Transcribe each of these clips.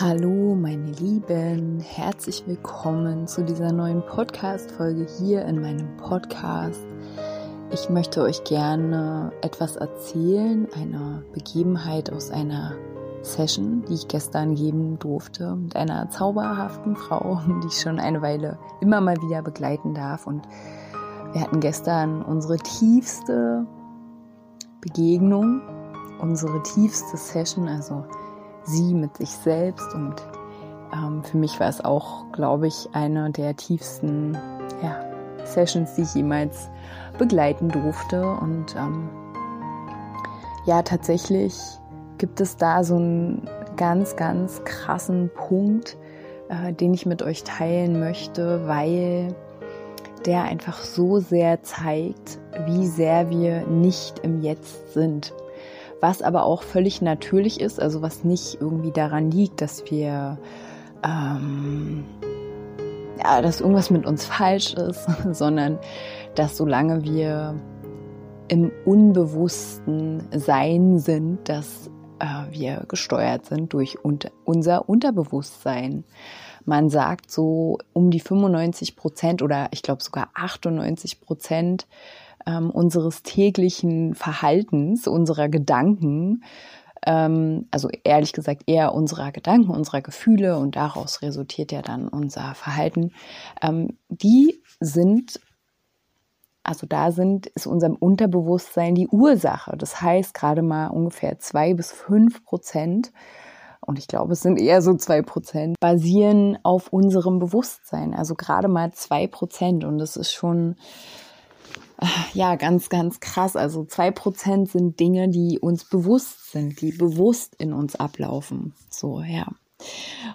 Hallo meine Lieben, herzlich willkommen zu dieser neuen Podcast-Folge hier in meinem Podcast. Ich möchte euch gerne etwas erzählen, einer Begebenheit aus einer Session, die ich gestern geben durfte, mit einer zauberhaften Frau, die ich schon eine Weile immer mal wieder begleiten darf. Und wir hatten gestern unsere tiefste Begegnung, unsere tiefste Session, also sie mit sich selbst und ähm, für mich war es auch, glaube ich, eine der tiefsten ja, Sessions, die ich jemals begleiten durfte. Und ähm, ja, tatsächlich gibt es da so einen ganz, ganz krassen Punkt, äh, den ich mit euch teilen möchte, weil der einfach so sehr zeigt, wie sehr wir nicht im Jetzt sind was aber auch völlig natürlich ist, also was nicht irgendwie daran liegt, dass wir, ähm, ja, dass irgendwas mit uns falsch ist, sondern dass solange wir im unbewussten Sein sind, dass äh, wir gesteuert sind durch unter, unser Unterbewusstsein. Man sagt so um die 95 Prozent oder ich glaube sogar 98 Prozent ähm, unseres täglichen Verhaltens, unserer Gedanken, ähm, also ehrlich gesagt eher unserer Gedanken, unserer Gefühle und daraus resultiert ja dann unser Verhalten, ähm, die sind also da sind, ist unserem Unterbewusstsein die Ursache. Das heißt, gerade mal ungefähr zwei bis fünf Prozent, und ich glaube, es sind eher so zwei Prozent, basieren auf unserem Bewusstsein. Also gerade mal zwei Prozent. Und das ist schon ja, ganz, ganz krass. Also zwei Prozent sind Dinge, die uns bewusst sind, die bewusst in uns ablaufen. So, ja.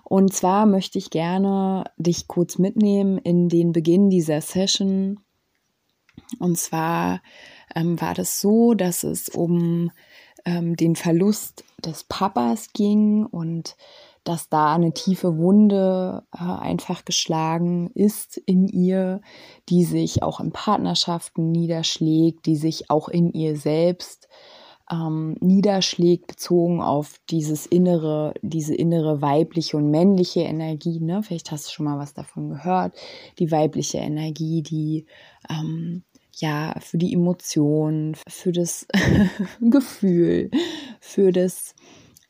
Und zwar möchte ich gerne dich kurz mitnehmen in den Beginn dieser Session. Und zwar ähm, war das so, dass es um ähm, den Verlust des Papas ging und dass da eine tiefe Wunde äh, einfach geschlagen ist in ihr, die sich auch in Partnerschaften niederschlägt, die sich auch in ihr selbst ähm, niederschlägt, bezogen auf dieses innere, diese innere weibliche und männliche Energie. Ne? Vielleicht hast du schon mal was davon gehört. Die weibliche Energie, die ähm, ja für die Emotionen, für das Gefühl, für das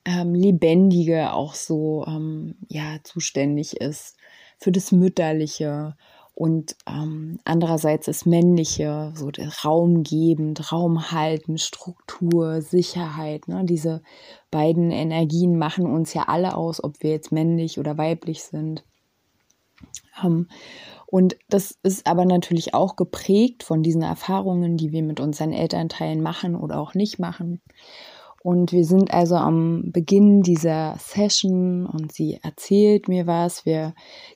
ähm, Lebendige auch so ähm, ja zuständig ist für das Mütterliche und ähm, andererseits das Männliche, so der Raumgebend, Raumhalten, Struktur, Sicherheit. Ne? Diese beiden Energien machen uns ja alle aus, ob wir jetzt männlich oder weiblich sind. Ähm, und das ist aber natürlich auch geprägt von diesen Erfahrungen, die wir mit unseren Elternteilen machen oder auch nicht machen. Und wir sind also am Beginn dieser Session und sie erzählt mir was. Wir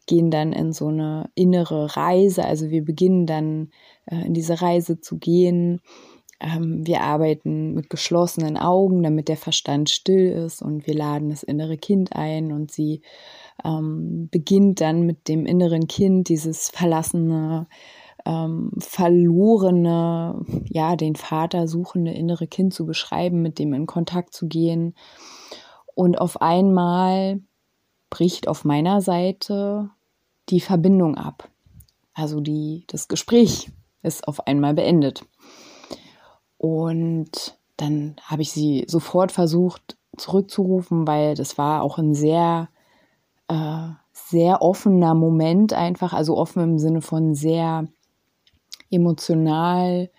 gehen dann in so eine innere Reise. Also wir beginnen dann äh, in diese Reise zu gehen. Ähm, wir arbeiten mit geschlossenen Augen, damit der Verstand still ist und wir laden das innere Kind ein und sie ähm, beginnt dann mit dem inneren Kind dieses verlassene ähm, verlorene, ja, den Vater suchende innere Kind zu beschreiben, mit dem in Kontakt zu gehen. Und auf einmal bricht auf meiner Seite die Verbindung ab. Also die, das Gespräch ist auf einmal beendet. Und dann habe ich sie sofort versucht zurückzurufen, weil das war auch ein sehr, äh, sehr offener Moment einfach, also offen im Sinne von sehr emotional.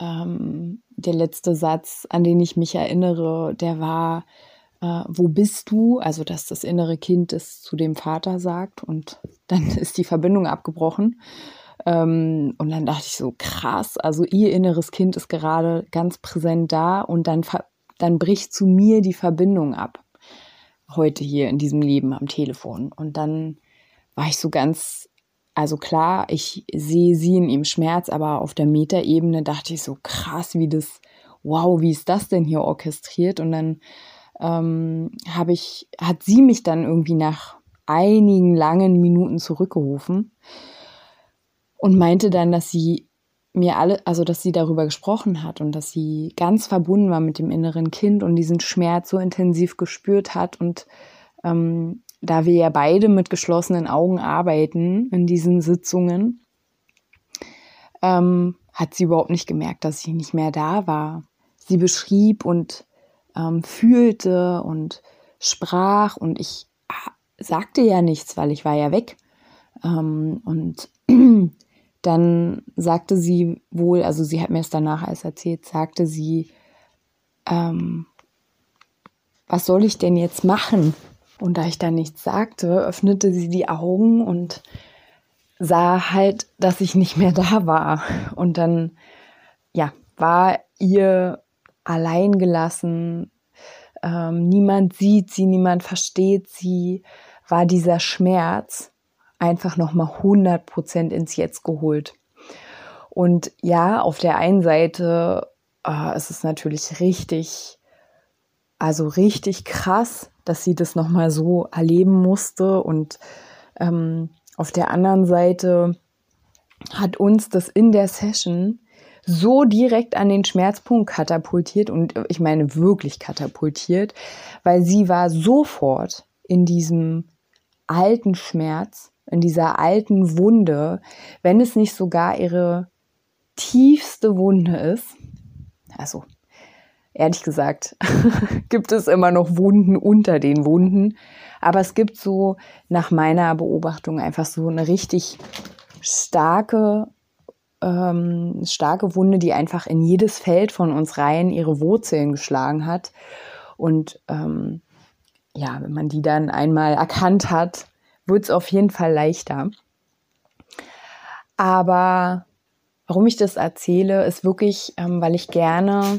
Ähm, der letzte Satz, an den ich mich erinnere, der war, äh, wo bist du? Also, dass das innere Kind es zu dem Vater sagt und dann ist die Verbindung abgebrochen. Ähm, und dann dachte ich so, krass, also ihr inneres Kind ist gerade ganz präsent da und dann, dann bricht zu mir die Verbindung ab. Heute hier in diesem Leben am Telefon. Und dann war ich so ganz, also klar, ich sehe sie in ihrem Schmerz, aber auf der Metaebene dachte ich so krass, wie das, wow, wie ist das denn hier orchestriert? Und dann ähm, habe ich, hat sie mich dann irgendwie nach einigen langen Minuten zurückgerufen und meinte dann, dass sie mir alle, also dass sie darüber gesprochen hat und dass sie ganz verbunden war mit dem inneren Kind und diesen Schmerz so intensiv gespürt hat und ähm, da wir ja beide mit geschlossenen Augen arbeiten in diesen Sitzungen, ähm, hat sie überhaupt nicht gemerkt, dass ich nicht mehr da war. Sie beschrieb und ähm, fühlte und sprach und ich sagte ja nichts, weil ich war ja weg. Ähm, und dann sagte sie wohl, also sie hat mir es danach alles erzählt, sagte sie, ähm, was soll ich denn jetzt machen? Und da ich dann nichts sagte, öffnete sie die Augen und sah halt, dass ich nicht mehr da war. Und dann, ja, war ihr allein gelassen. Ähm, niemand sieht sie, niemand versteht sie. War dieser Schmerz einfach nochmal 100 Prozent ins Jetzt geholt. Und ja, auf der einen Seite äh, ist es natürlich richtig, also richtig krass, dass sie das nochmal so erleben musste. Und ähm, auf der anderen Seite hat uns das in der Session so direkt an den Schmerzpunkt katapultiert und ich meine wirklich katapultiert, weil sie war sofort in diesem alten Schmerz in dieser alten Wunde, wenn es nicht sogar ihre tiefste Wunde ist. Also, ehrlich gesagt, gibt es immer noch Wunden unter den Wunden. Aber es gibt so nach meiner Beobachtung einfach so eine richtig starke, ähm, starke Wunde, die einfach in jedes Feld von uns rein ihre Wurzeln geschlagen hat. Und ähm, ja, wenn man die dann einmal erkannt hat, wird es auf jeden Fall leichter. Aber warum ich das erzähle, ist wirklich, ähm, weil ich gerne,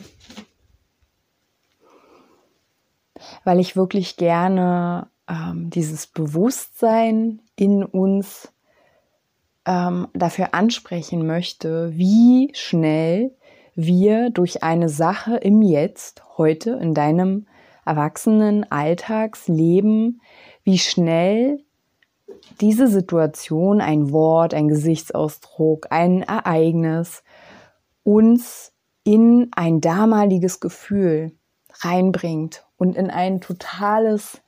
weil ich wirklich gerne ähm, dieses Bewusstsein in uns ähm, dafür ansprechen möchte, wie schnell wir durch eine Sache im Jetzt, heute in deinem erwachsenen Alltagsleben, wie schnell diese Situation, ein Wort, ein Gesichtsausdruck, ein Ereignis uns in ein damaliges Gefühl reinbringt und in ein totales,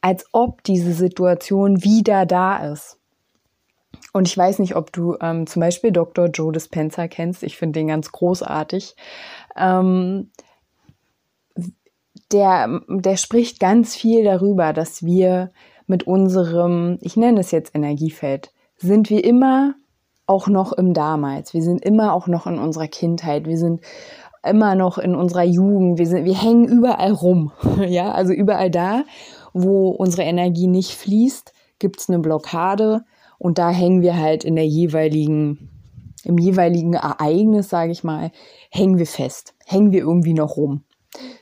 als ob diese Situation wieder da ist. Und ich weiß nicht, ob du ähm, zum Beispiel Dr. Joe Dispenza kennst. Ich finde den ganz großartig. Ähm, der, der spricht ganz viel darüber, dass wir mit unserem, ich nenne es jetzt Energiefeld, sind wir immer auch noch im Damals. Wir sind immer auch noch in unserer Kindheit. Wir sind immer noch in unserer Jugend. Wir, sind, wir hängen überall rum. ja, also überall da, wo unsere Energie nicht fließt, gibt es eine Blockade und da hängen wir halt in der jeweiligen, im jeweiligen Ereignis, sage ich mal, hängen wir fest. Hängen wir irgendwie noch rum.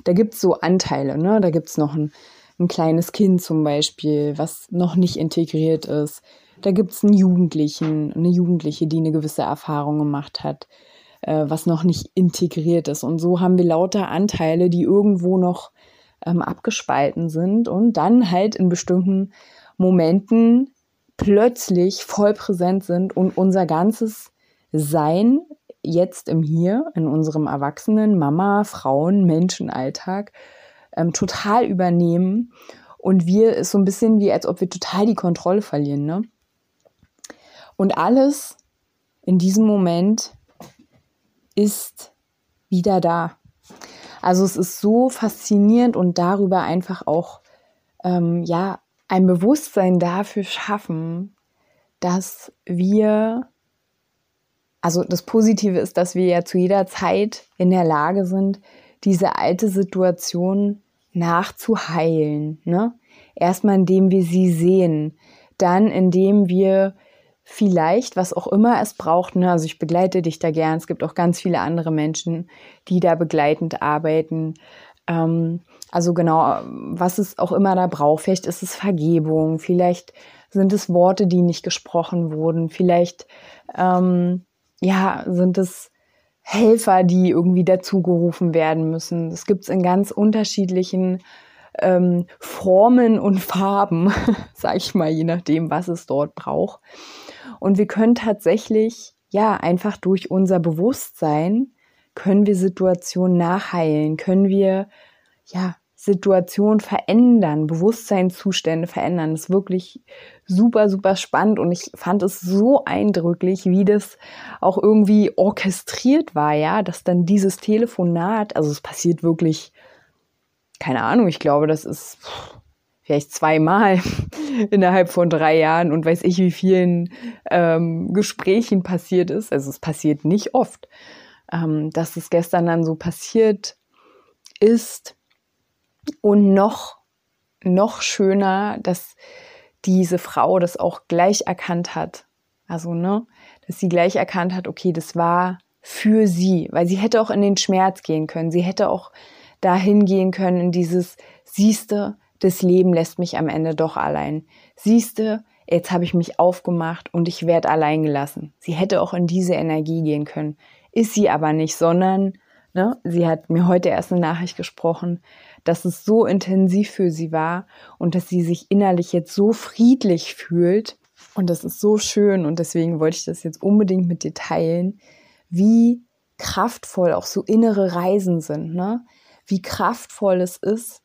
Da gibt es so Anteile, ne? Da gibt es noch ein ein kleines Kind zum Beispiel, was noch nicht integriert ist. Da gibt es einen Jugendlichen, eine Jugendliche, die eine gewisse Erfahrung gemacht hat, äh, was noch nicht integriert ist. Und so haben wir lauter Anteile, die irgendwo noch ähm, abgespalten sind und dann halt in bestimmten Momenten plötzlich voll präsent sind und unser ganzes Sein jetzt im Hier, in unserem Erwachsenen, Mama, Frauen, Menschenalltag ähm, total übernehmen und wir ist so ein bisschen wie, als ob wir total die Kontrolle verlieren. Ne? Und alles in diesem Moment ist wieder da. Also es ist so faszinierend und darüber einfach auch ähm, ja ein Bewusstsein dafür schaffen, dass wir also das Positive ist, dass wir ja zu jeder Zeit in der Lage sind, diese alte Situation nachzuheilen. Ne? Erstmal, indem wir sie sehen, dann, indem wir vielleicht, was auch immer es braucht, ne? also ich begleite dich da gern, es gibt auch ganz viele andere Menschen, die da begleitend arbeiten. Ähm, also genau, was es auch immer da braucht, vielleicht ist es Vergebung, vielleicht sind es Worte, die nicht gesprochen wurden. Vielleicht ähm, ja, sind es Helfer, die irgendwie dazugerufen werden müssen. Das gibt es in ganz unterschiedlichen ähm, Formen und Farben, sage ich mal, je nachdem, was es dort braucht. Und wir können tatsächlich, ja, einfach durch unser Bewusstsein, können wir Situationen nachheilen, können wir, ja, Situationen verändern, Bewusstseinszustände verändern. Das ist wirklich super, super spannend und ich fand es so eindrücklich, wie das auch irgendwie orchestriert war, ja, dass dann dieses Telefonat, also es passiert wirklich, keine Ahnung, ich glaube, das ist vielleicht zweimal innerhalb von drei Jahren und weiß ich, wie vielen ähm, Gesprächen passiert ist. Also es passiert nicht oft, ähm, dass es gestern dann so passiert ist und noch, noch schöner, dass diese Frau das auch gleich erkannt hat. Also, ne, dass sie gleich erkannt hat, okay, das war für sie, weil sie hätte auch in den Schmerz gehen können. Sie hätte auch dahin gehen können in dieses, siehste, das Leben lässt mich am Ende doch allein. Siehste, jetzt habe ich mich aufgemacht und ich werde allein gelassen. Sie hätte auch in diese Energie gehen können. Ist sie aber nicht, sondern ne, sie hat mir heute erst eine Nachricht gesprochen, dass es so intensiv für sie war und dass sie sich innerlich jetzt so friedlich fühlt. Und das ist so schön und deswegen wollte ich das jetzt unbedingt mit dir teilen, wie kraftvoll auch so innere Reisen sind, ne? Wie kraftvoll es ist,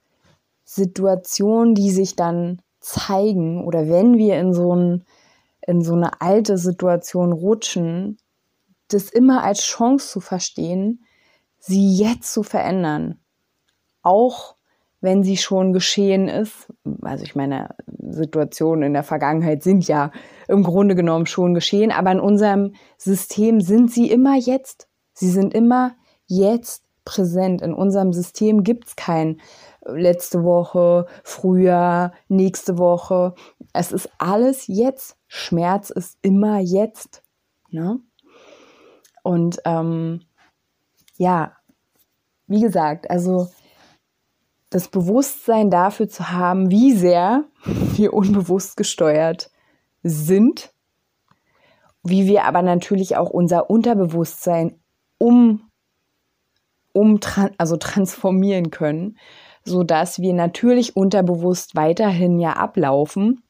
Situationen, die sich dann zeigen oder wenn wir in so, ein, in so eine alte Situation rutschen, das immer als Chance zu verstehen, sie jetzt zu verändern auch wenn sie schon geschehen ist. Also ich meine, Situationen in der Vergangenheit sind ja im Grunde genommen schon geschehen, aber in unserem System sind sie immer jetzt. Sie sind immer jetzt präsent. In unserem System gibt es kein letzte Woche, Frühjahr, nächste Woche. Es ist alles jetzt. Schmerz ist immer jetzt. Ne? Und ähm, ja, wie gesagt, also das Bewusstsein dafür zu haben, wie sehr wir unbewusst gesteuert sind, wie wir aber natürlich auch unser Unterbewusstsein um, um also transformieren können, so dass wir natürlich unterbewusst weiterhin ja ablaufen,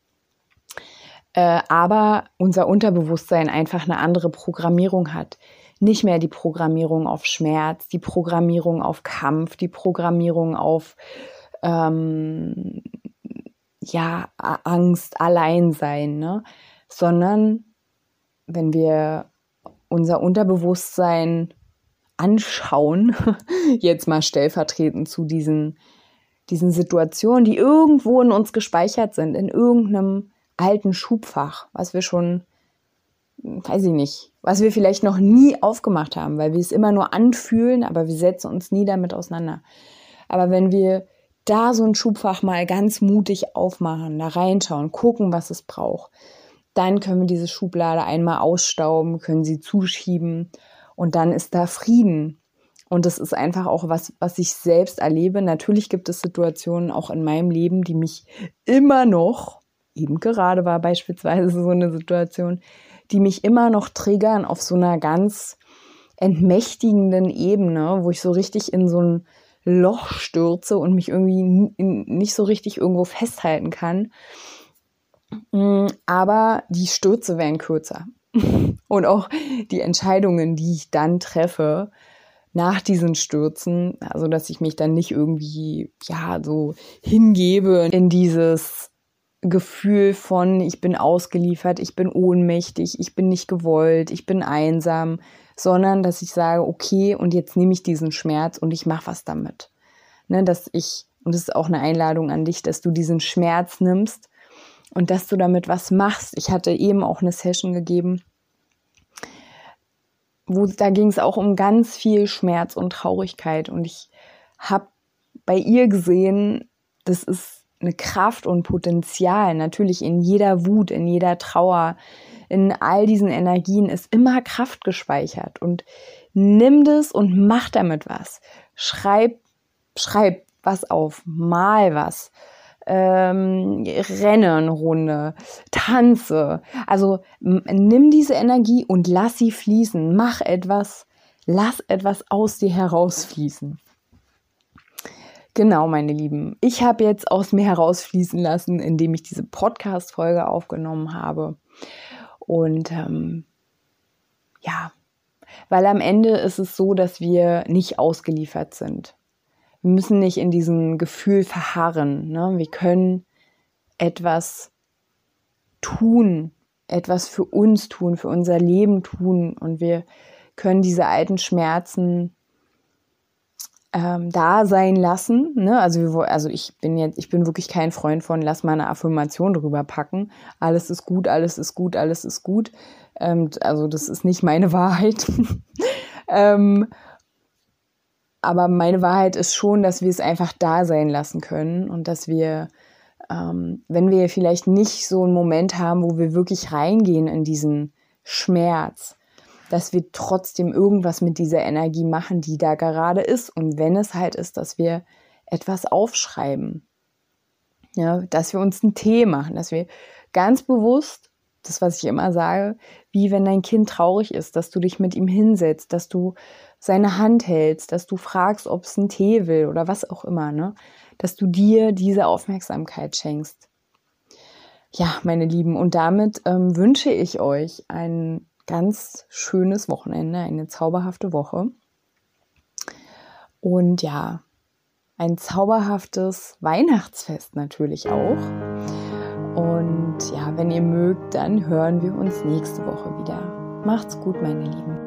äh, aber unser Unterbewusstsein einfach eine andere Programmierung hat nicht mehr die Programmierung auf Schmerz, die Programmierung auf Kampf, die Programmierung auf ähm, ja, Angst, Alleinsein, ne? sondern wenn wir unser Unterbewusstsein anschauen, jetzt mal stellvertretend zu diesen, diesen Situationen, die irgendwo in uns gespeichert sind, in irgendeinem alten Schubfach, was wir schon weiß ich nicht, was wir vielleicht noch nie aufgemacht haben, weil wir es immer nur anfühlen, aber wir setzen uns nie damit auseinander. Aber wenn wir da so ein Schubfach mal ganz mutig aufmachen, da reinschauen, gucken, was es braucht, dann können wir diese Schublade einmal ausstauben, können sie zuschieben und dann ist da Frieden. Und das ist einfach auch was, was ich selbst erlebe. Natürlich gibt es Situationen auch in meinem Leben, die mich immer noch, eben gerade war beispielsweise so eine Situation, die mich immer noch triggern auf so einer ganz entmächtigenden Ebene, wo ich so richtig in so ein Loch stürze und mich irgendwie nicht so richtig irgendwo festhalten kann. Mm, aber die Stürze werden kürzer. Und auch die Entscheidungen, die ich dann treffe nach diesen Stürzen, also dass ich mich dann nicht irgendwie, ja, so hingebe in dieses Gefühl von, ich bin ausgeliefert, ich bin ohnmächtig, ich bin nicht gewollt, ich bin einsam, sondern dass ich sage, okay, und jetzt nehme ich diesen Schmerz und ich mache was damit. Ne, dass ich, und das ist auch eine Einladung an dich, dass du diesen Schmerz nimmst und dass du damit was machst. Ich hatte eben auch eine Session gegeben, wo da ging es auch um ganz viel Schmerz und Traurigkeit und ich habe bei ihr gesehen, das ist eine Kraft und Potenzial. Natürlich in jeder Wut, in jeder Trauer, in all diesen Energien ist immer Kraft gespeichert. Und nimm das und mach damit was. Schreib, schreib was auf, mal was. Ähm, renne eine Runde, tanze. Also nimm diese Energie und lass sie fließen. Mach etwas, lass etwas aus dir herausfließen. Genau, meine Lieben. Ich habe jetzt aus mir herausfließen lassen, indem ich diese Podcast-Folge aufgenommen habe. Und ähm, ja, weil am Ende ist es so, dass wir nicht ausgeliefert sind. Wir müssen nicht in diesem Gefühl verharren. Ne? Wir können etwas tun, etwas für uns tun, für unser Leben tun und wir können diese alten Schmerzen ähm, da sein lassen. Ne? Also, wir, also ich bin jetzt, ich bin wirklich kein Freund von, lass mal eine Affirmation drüber packen. Alles ist gut, alles ist gut, alles ist gut. Ähm, also das ist nicht meine Wahrheit. ähm, aber meine Wahrheit ist schon, dass wir es einfach da sein lassen können und dass wir, ähm, wenn wir vielleicht nicht so einen Moment haben, wo wir wirklich reingehen in diesen Schmerz, dass wir trotzdem irgendwas mit dieser Energie machen, die da gerade ist. Und wenn es halt ist, dass wir etwas aufschreiben, ja, dass wir uns einen Tee machen, dass wir ganz bewusst das, was ich immer sage, wie wenn dein Kind traurig ist, dass du dich mit ihm hinsetzt, dass du seine Hand hältst, dass du fragst, ob es einen Tee will oder was auch immer, ne? Dass du dir diese Aufmerksamkeit schenkst. Ja, meine Lieben, und damit ähm, wünsche ich euch ein ganz schönes Wochenende, eine zauberhafte Woche. Und ja, ein zauberhaftes Weihnachtsfest natürlich auch. Und ja, wenn ihr mögt, dann hören wir uns nächste Woche wieder. Macht's gut, meine Lieben.